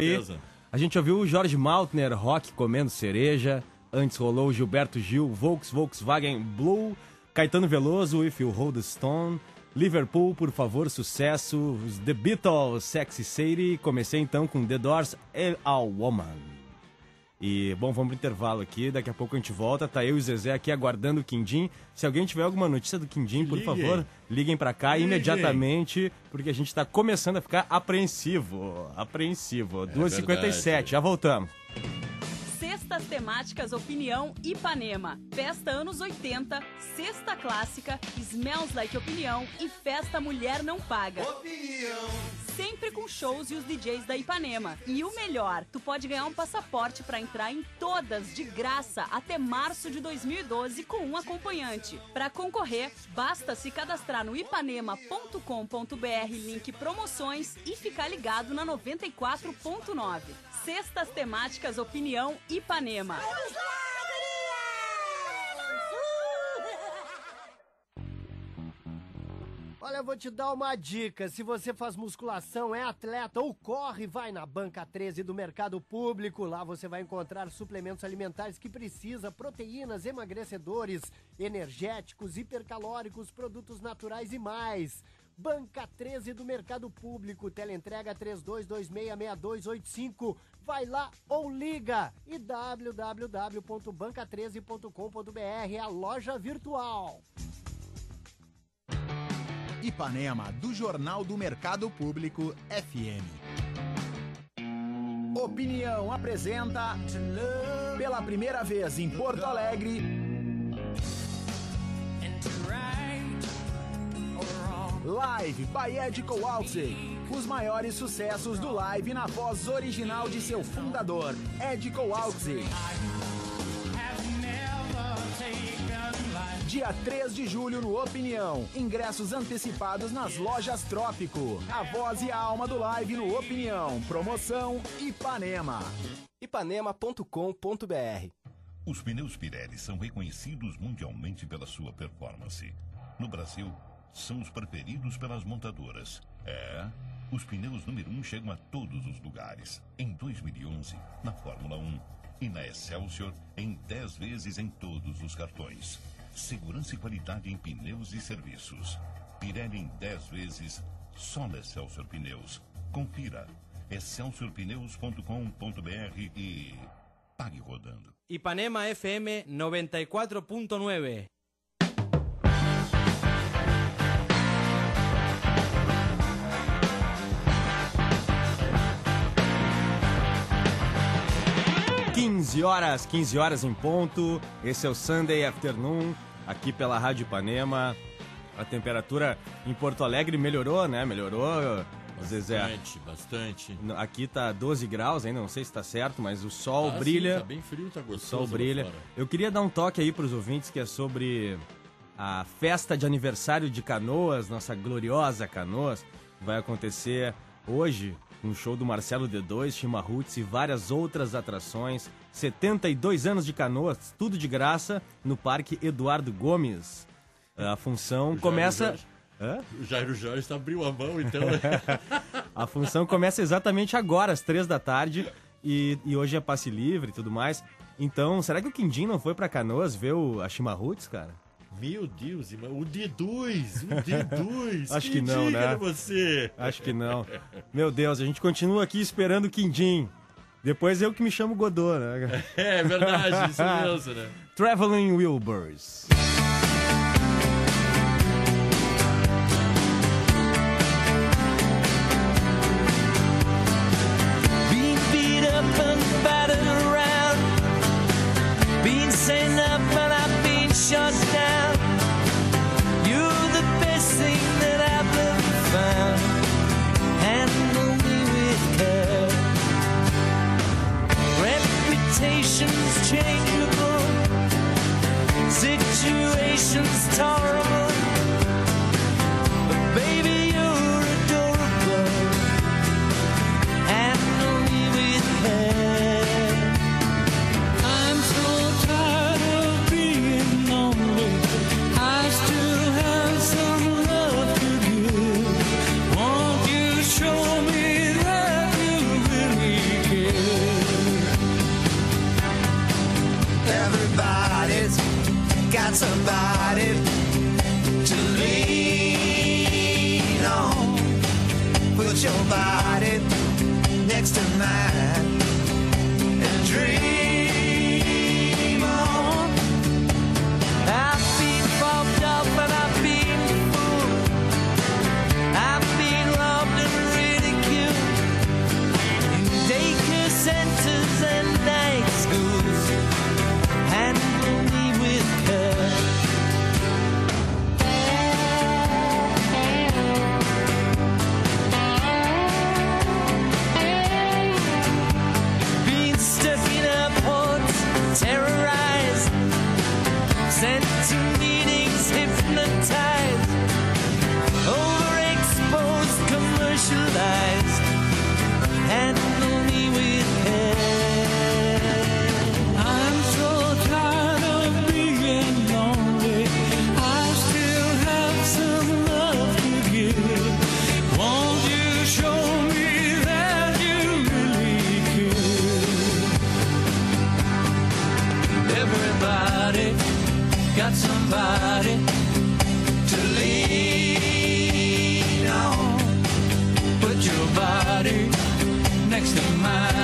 Beleza. A gente ouviu o Jorge Maltner, rock comendo cereja. Antes rolou Gilberto Gil, Volks, Volkswagen Blue. Caetano Veloso, If You Hold the Stone. Liverpool, por favor, sucesso. The Beatles, Sexy Sadie. Comecei então com The Doors, A Woman. E, bom, vamos pro intervalo aqui, daqui a pouco a gente volta. Tá eu e o Zezé aqui aguardando o Quindim. Se alguém tiver alguma notícia do Quindim, por Liguem. favor, liguem pra cá Liguem. imediatamente, porque a gente tá começando a ficar apreensivo. Apreensivo. 2h57, verdade. já voltamos. Cestas temáticas Opinião Ipanema. Festa anos 80, Sexta Clássica, Smells Like Opinião e Festa Mulher Não Paga. Sempre com shows e os DJs da Ipanema. E o melhor, tu pode ganhar um passaporte para entrar em todas de graça até março de 2012 com um acompanhante. Para concorrer, basta se cadastrar no ipanema.com.br, link promoções e ficar ligado na 94.9. Sextas temáticas Opinião Ipanema. Olha, eu vou te dar uma dica. Se você faz musculação, é atleta ou corre, vai na Banca 13 do Mercado Público. Lá você vai encontrar suplementos alimentares que precisa, proteínas, emagrecedores, energéticos, hipercalóricos, produtos naturais e mais. Banca 13 do Mercado Público, teleentrega 32266285. Vai lá ou liga. E www.banca13.com.br é a loja virtual. Ipanema, do Jornal do Mercado Público, FM. Opinião apresenta pela primeira vez em Porto Alegre. Live by Edico Altsey. Os maiores sucessos do live na voz original de seu fundador, Edico Altsey. Dia 3 de julho no Opinião. Ingressos antecipados nas lojas Trópico. A voz e a alma do live no Opinião. Promoção Ipanema. ipanema.com.br Os pneus Pirelli são reconhecidos mundialmente pela sua performance. No Brasil, são os preferidos pelas montadoras. É, os pneus número 1 chegam a todos os lugares. Em 2011, na Fórmula 1 e na Excelsior, em 10 vezes em todos os cartões. Segurança e qualidade em pneus e serviços. Pirelli em 10 vezes só na Excelsior Pneus. Confira excelsiorpneus.com.br e pague rodando. Ipanema FM 94.9. Quinze 15 horas, 15 horas em ponto. Esse é o Sunday Afternoon, aqui pela Rádio Ipanema. A temperatura em Porto Alegre melhorou, né? Melhorou, Zezé. Bastante, bastante. Aqui tá 12 graus ainda, não sei se tá certo, mas o sol Ah, brilha. sim, tá bem frio, tá O gostoso. sol lá brilha. Eu queria dar um toque aí pros ouvintes que é sobre a festa de aniversário de Canoas, nossa gloriosa Canoas. Vai acontecer hoje um show do Marcelo D2, Chima Roots e várias outras atrações. 72 anos de Canoas, tudo de graça, no Parque Eduardo Gomes. A função começa. Hã? O Jairo Jorge abriu a mão, então. A função começa exatamente agora, às três da tarde. E, e hoje é passe livre e tudo mais. Então, será que o Quindim não foi pra Canoas ver o, a Chima Roots, cara? Meu Deus, irmão, o D2, o D2. Acho que não, diga né? você. Acho que não. Meu Deus, a gente continua aqui esperando o Quindim. Depois eu que me chamo Godot, né? É verdade, isso mesmo, né? Traveling Wilburys. Situation's tolerable. mind.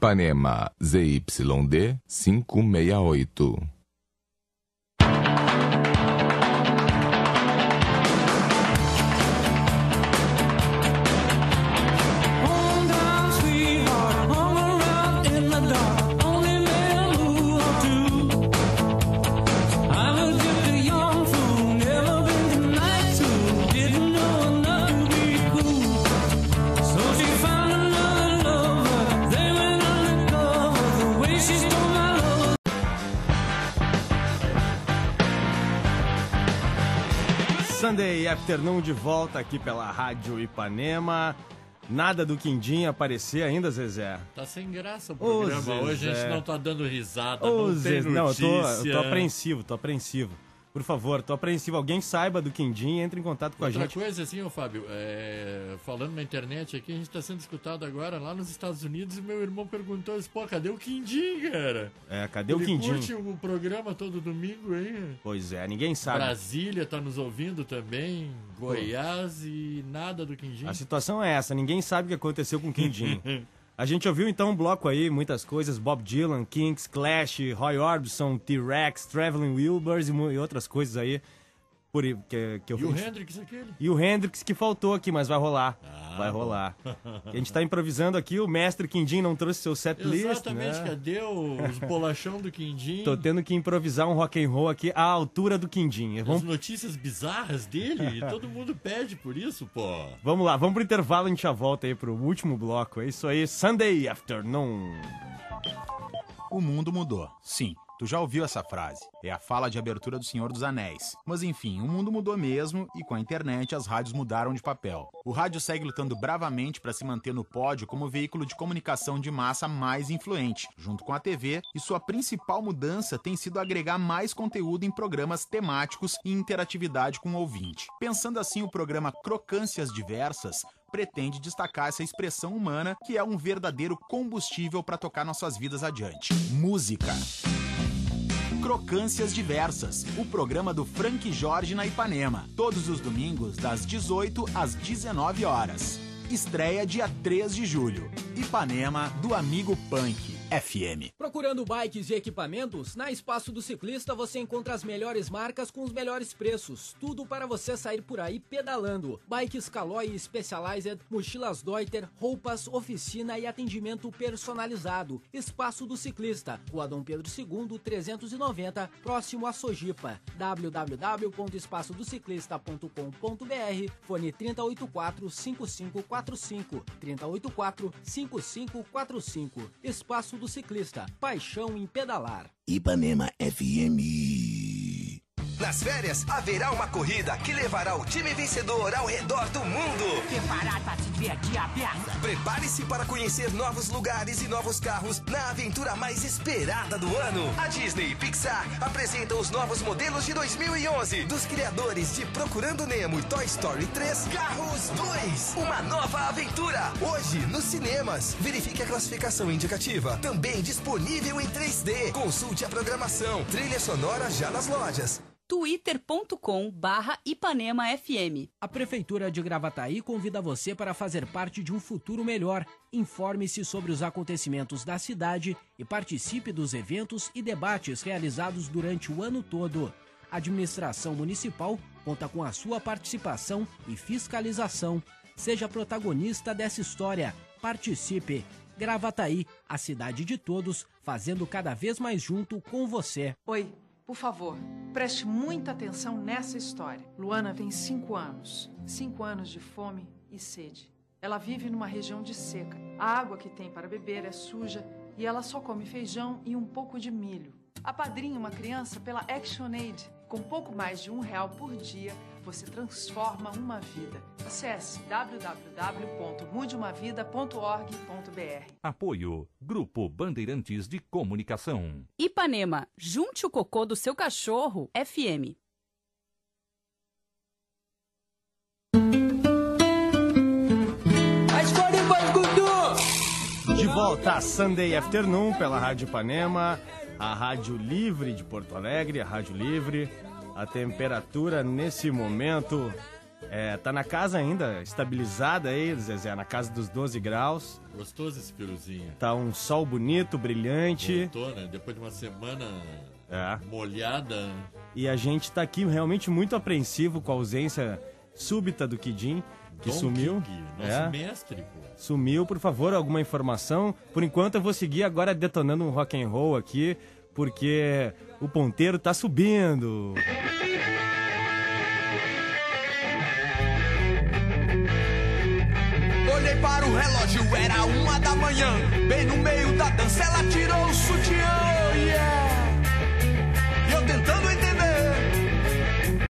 Ipanema ZYD 568. Sunday Afternoon de volta aqui pela Rádio Ipanema. Nada do Quindim aparecer ainda, Zezé. Tá sem graça o Ô, programa. Hoje a gente não tá dando risada, Ô, não tem Zezé, não, eu tô, eu notícia. tô apreensivo, tô apreensivo. Por favor, tô apreensivo. Alguém saiba do Quindim, entre em contato com a Outra gente. coisa assim, ô Fábio, é, falando na internet aqui, a gente tá sendo escutado agora lá nos Estados Unidos e meu irmão perguntou, pô, cadê o Quindim, cara? É, cadê o Ele Quindim? curte o programa todo domingo aí. Pois é, ninguém sabe. Brasília tá nos ouvindo também, Goiás e nada do Quindim. A situação é essa, ninguém sabe o que aconteceu com o Quindim. A gente ouviu então um bloco aí, muitas coisas, Bob Dylan, Kinks, Clash, Roy Orbison, T-Rex, Traveling Wilburys e, e outras coisas aí. Por, que, que eu E o Hendrix aquele? E o Hendrix que faltou aqui, mas vai rolar. Ah, vai rolar. A gente tá improvisando aqui, o mestre Quindim não trouxe seu set list, Exatamente, né? cadê os bolachão do Quindim? Tô tendo que improvisar um rock and roll aqui à altura do Quindim. As Vamos, notícias bizarras dele, e todo mundo pede por isso, pô. vamos lá, vamos pro intervalo, a gente já volta aí pro último bloco. É isso aí, Sunday Afternoon. O mundo mudou. Sim, tu já ouviu essa frase. É a fala de abertura do Senhor dos Anéis. Mas enfim, o mundo mudou mesmo e com a internet as rádios mudaram de papel. O rádio segue lutando bravamente para se manter no pódio como o veículo de comunicação de massa mais influente, junto com a TV, e sua principal mudança tem sido agregar mais conteúdo em programas temáticos e interatividade com o ouvinte. Pensando assim, o programa Crocâncias Diversas pretende destacar essa expressão humana que é um verdadeiro combustível para tocar nossas vidas adiante. Música. Crocâncias Diversas, o programa do Frank Jorge na Ipanema, todos os domingos das 18 às 19 horas. Estreia dia 3 de julho. Ipanema do Amigo Punk FM. Procurando bikes e equipamentos? Na Espaço do Ciclista você encontra as melhores marcas com os melhores preços. Tudo para você sair por aí pedalando. Bikes Caloi Specialized, mochilas Deuter, roupas, oficina e atendimento personalizado. Espaço do Ciclista, Rua Dom Pedro II, 390, próximo a Sojipa. www.espaçodociclista.com.br Fone 384 5545 384 5545. Espaço do Ciclista, paixão em pedalar. Ipanema FM. Nas férias, haverá uma corrida que levará o time vencedor ao redor do mundo. Preparado para se divertir a. Prepare-se para conhecer novos lugares e novos carros na aventura mais esperada do ano. A Disney e Pixar apresentam os novos modelos de 2011 dos criadores de Procurando Nemo e Toy Story 3, Carros 2. Uma nova aventura. Hoje nos cinemas. Verifique a classificação indicativa. Também disponível em 3D. Consulte a programação. Trilha sonora já nas lojas. twitter.com barra Ipanema FM. A Prefeitura de Gravataí convida você para fazer parte de um futuro melhor. Informe-se sobre os acontecimentos da cidade e participe dos eventos e debates realizados durante o ano todo. A administração municipal conta com a sua participação e fiscalização. Seja protagonista dessa história. Participe. Gravataí, a cidade de todos, fazendo cada vez mais junto com você. Oi, por favor, preste muita atenção nessa história. Luana tem cinco anos. Cinco anos de fome e sede. Ela vive numa região de seca. A água que tem para beber é suja e ela só come feijão e um pouco de milho. Apadrinhe uma criança pela ActionAid. Com pouco mais de um real por dia, você transforma uma vida. Acesse www.mudeumavida.org.br. Apoio Grupo Bandeirantes de Comunicação. Ipanema, junte o cocô do seu cachorro, FM. De volta a Sunday Afternoon pela Rádio Ipanema, a Rádio Livre de Porto Alegre, a Rádio Livre. A temperatura nesse momento É, tá na casa ainda, estabilizada aí, Zezé, na casa dos 12 graus. Gostoso esse peruzinho. Tá um sol bonito, brilhante. Voltou, né? Depois de uma semana É. molhada. E a gente tá aqui realmente muito apreensivo com a ausência súbita do Kidim, que Dom sumiu. King, nosso É. mestre, pô. Sumiu, por favor, alguma informação? Por enquanto eu vou seguir agora detonando um rock and roll aqui, porque o ponteiro tá subindo. Olhei para o relógio, era uma da manhã. Bem no meio da dança, ela tirou o sutiã.